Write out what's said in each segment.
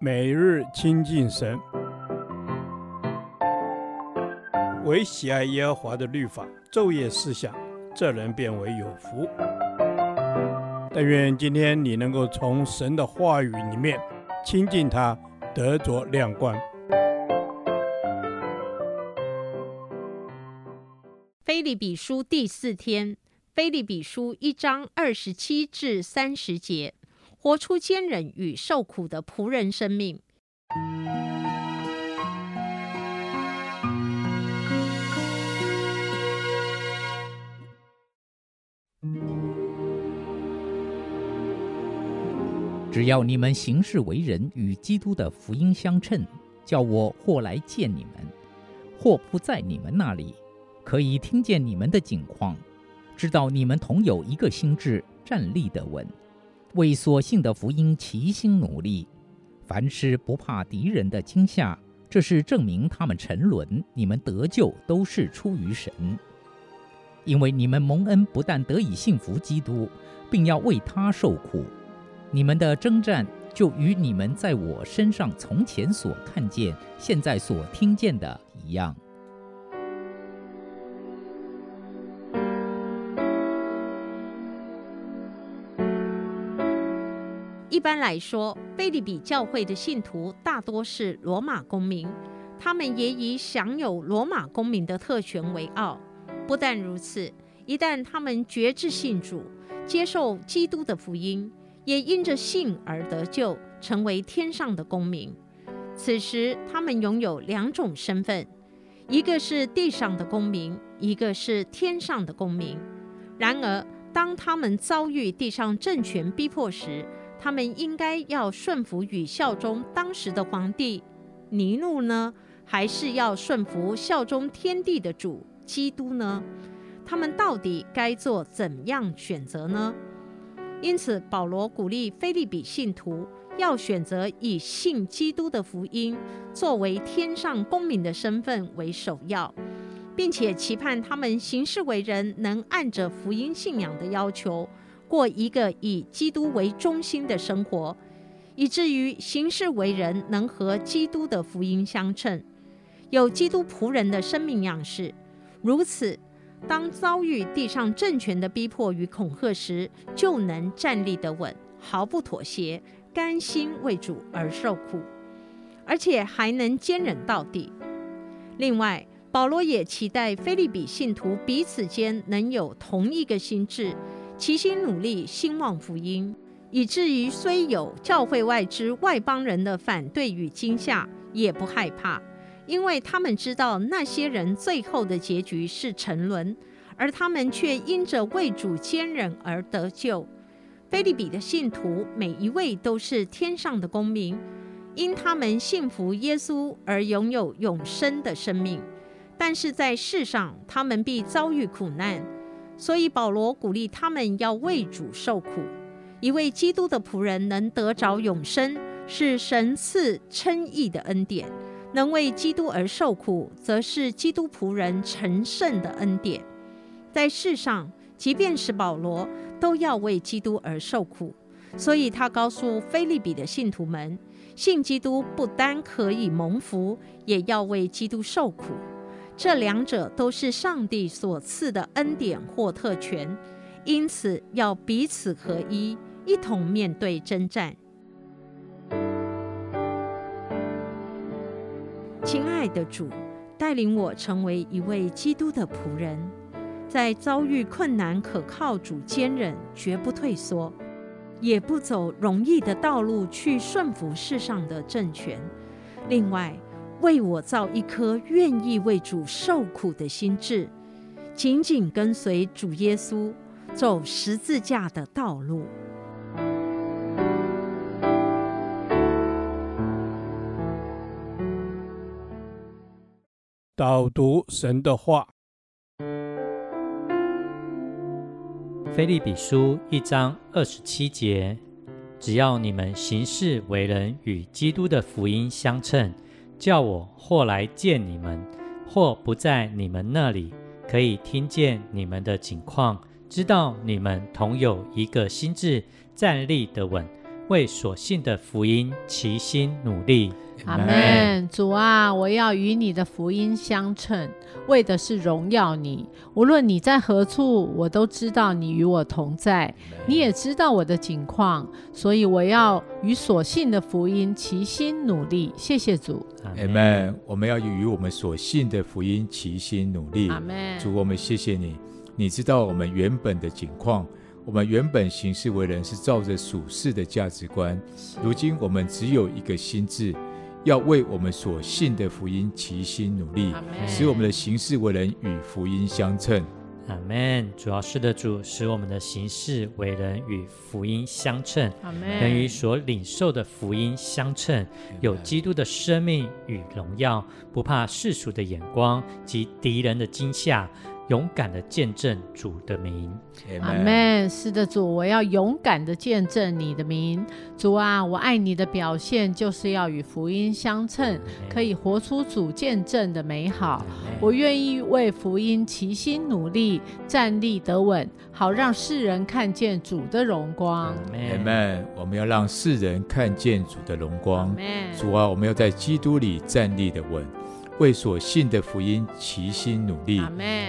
每日亲近神，唯喜爱耶和华的律法，昼夜思想，这人便为有福。但愿今天你能够从神的话语里面亲近他，得着亮光。腓立比书第四天，腓立比书一章二十七至三十节。活出坚忍与受苦的仆人生命。只要你们行事为人与基督的福音相称，叫我或来见你们，或不在你们那里，可以听见你们的景况，知道你们同有一个心智，站立的稳。为所信的福音齐心努力，凡事不怕敌人的惊吓，这是证明他们沉沦，你们得救都是出于神。因为你们蒙恩，不但得以信服基督，并要为他受苦，你们的征战就与你们在我身上从前所看见、现在所听见的一样。一般来说，菲利比教会的信徒大多是罗马公民，他们也以享有罗马公民的特权为傲。不但如此，一旦他们决志信主，接受基督的福音，也因着信而得救，成为天上的公民。此时，他们拥有两种身份：一个是地上的公民，一个是天上的公民。然而，当他们遭遇地上政权逼迫时，他们应该要顺服与效忠当时的皇帝尼禄呢，还是要顺服效忠天地的主基督呢？他们到底该做怎样选择呢？因此，保罗鼓励腓利比信徒要选择以信基督的福音作为天上公民的身份为首要，并且期盼他们行事为人能按着福音信仰的要求。过一个以基督为中心的生活，以至于行事为人能和基督的福音相称，有基督仆人的生命样式。如此，当遭遇地上政权的逼迫与恐吓时，就能站立得稳，毫不妥协，甘心为主而受苦，而且还能坚忍到底。另外，保罗也期待腓利比信徒彼此间能有同一个心智。齐心努力兴旺福音，以至于虽有教会外之外邦人的反对与惊吓，也不害怕，因为他们知道那些人最后的结局是沉沦，而他们却因着为主坚忍而得救。腓利比的信徒每一位都是天上的公民，因他们信服耶稣而拥有永生的生命，但是在世上他们必遭遇苦难。所以保罗鼓励他们要为主受苦。一位基督的仆人能得着永生，是神赐称义的恩典；能为基督而受苦，则是基督仆人成圣的恩典。在世上，即便是保罗，都要为基督而受苦。所以他告诉腓利比的信徒们：信基督不单可以蒙福，也要为基督受苦。这两者都是上帝所赐的恩典或特权，因此要彼此合一，一同面对征战。亲爱的主，带领我成为一位基督的仆人，在遭遇困难，可靠主坚忍，绝不退缩，也不走容易的道路去顺服世上的政权。另外，为我造一颗愿意为主受苦的心智，紧紧跟随主耶稣走十字架的道路。导读神的话，菲利比书一章二十七节：只要你们行事为人与基督的福音相称。叫我或来见你们，或不在你们那里，可以听见你们的情况，知道你们同有一个心智，站立的稳。为所信的福音齐心努力。阿门。主啊，我要与你的福音相称，为的是荣耀你。无论你在何处，我都知道你与我同在，你也知道我的境况，所以我要与所信的福音齐心努力。谢谢主。阿门。我们要与我们所信的福音齐心努力。阿门。主，我们谢谢你，你知道我们原本的境况。我们原本行事为人是照着属世的价值观，如今我们只有一个心智，要为我们所信的福音齐心努力，使我们的行事为人与福音相称。阿门。主要是的主，使我们的行事为人与福音相称，人与所领受的福音相称，有基督的生命与荣耀，不怕世俗的眼光及敌人的惊吓。勇敢的见证主的名，阿门。是的，主，我要勇敢的见证你的名。主啊，我爱你的表现就是要与福音相称，可以活出主见证的美好。我愿意为福音齐心努力，站立得稳，好让世人看见主的荣光。阿门。我们要让世人看见主的荣光。主啊，我们要在基督里站立得稳。为所信的福音齐心努力，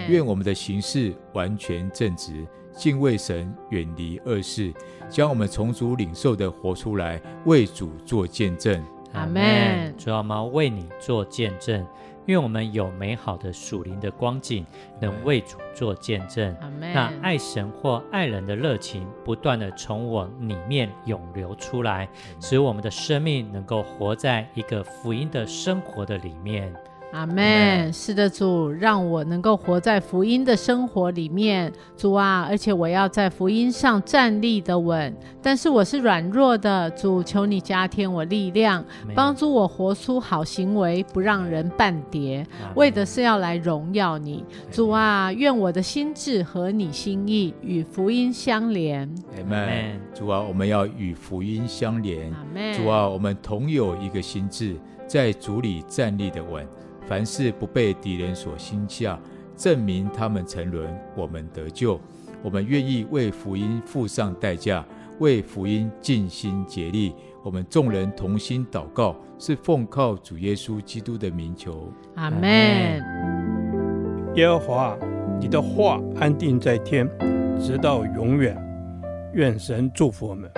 愿我们的行事完全正直，敬畏神，远离恶事，将我们从主领受的活出来，为主做见证。阿门。主要吗？为你做见证，愿我们有美好的属灵的光景，能为主做见证。阿门。那爱神或爱人的热情，不断的从我里面涌流出来，使我们的生命能够活在一个福音的生活的里面。阿门。是的，主，让我能够活在福音的生活里面，主啊，而且我要在福音上站立的稳。但是我是软弱的，主，求你加添我力量，帮助我活出好行为，不让人半跌，为的是要来荣耀你。主啊，愿我的心智和你心意，与福音相连。阿门。主啊，我们要与福音相连。阿门。主啊，我们同有一个心智，在主里站立的稳。凡事不被敌人所心下，证明他们沉沦，我们得救。我们愿意为福音付上代价，为福音尽心竭力。我们众人同心祷告，是奉靠主耶稣基督的名求。阿门。耶和华，你的话安定在天，直到永远。愿神祝福我们。